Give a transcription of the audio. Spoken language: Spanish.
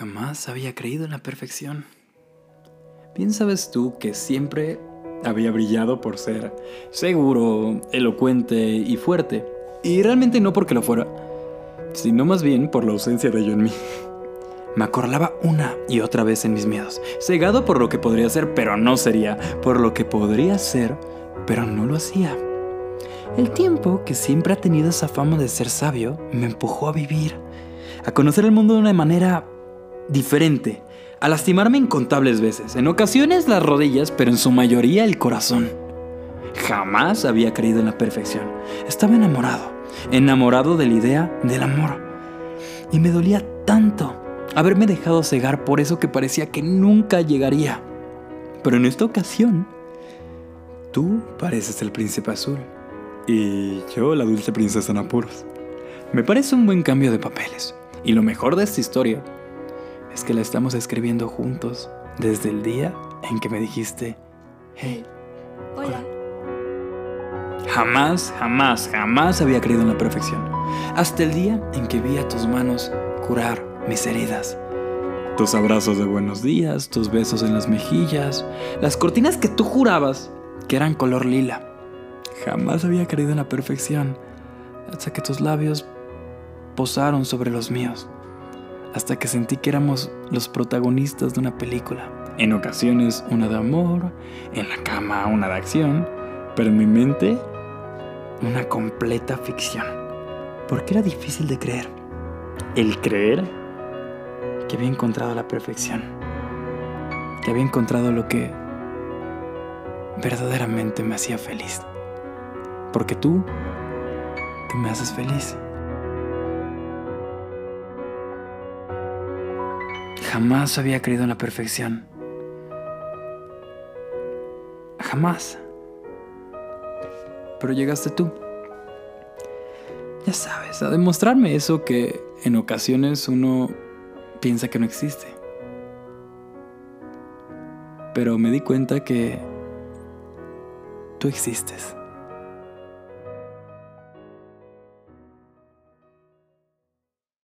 Jamás había creído en la perfección. Bien sabes tú que siempre había brillado por ser seguro, elocuente y fuerte. Y realmente no porque lo fuera, sino más bien por la ausencia de ello en mí. Me acorralaba una y otra vez en mis miedos, cegado por lo que podría ser, pero no sería, por lo que podría ser, pero no lo hacía. El tiempo, que siempre ha tenido esa fama de ser sabio, me empujó a vivir, a conocer el mundo de una manera diferente, a lastimarme incontables veces, en ocasiones las rodillas, pero en su mayoría el corazón. Jamás había creído en la perfección. Estaba enamorado, enamorado de la idea del amor. Y me dolía tanto haberme dejado cegar por eso que parecía que nunca llegaría. Pero en esta ocasión, tú pareces el príncipe azul y yo la dulce princesa en apuros. Me parece un buen cambio de papeles. Y lo mejor de esta historia es que la estamos escribiendo juntos desde el día en que me dijiste, hey, Hola. Jamás, jamás, jamás había creído en la perfección. Hasta el día en que vi a tus manos curar mis heridas. Tus abrazos de buenos días, tus besos en las mejillas, las cortinas que tú jurabas que eran color lila. Jamás había creído en la perfección hasta que tus labios posaron sobre los míos. Hasta que sentí que éramos los protagonistas de una película. En ocasiones una de amor, en la cama una de acción, pero en mi mente una completa ficción. Porque era difícil de creer. El creer que había encontrado la perfección. Que había encontrado lo que verdaderamente me hacía feliz. Porque tú, tú me haces feliz. Jamás había creído en la perfección. Jamás. Pero llegaste tú. Ya sabes, a demostrarme eso que en ocasiones uno piensa que no existe. Pero me di cuenta que tú existes.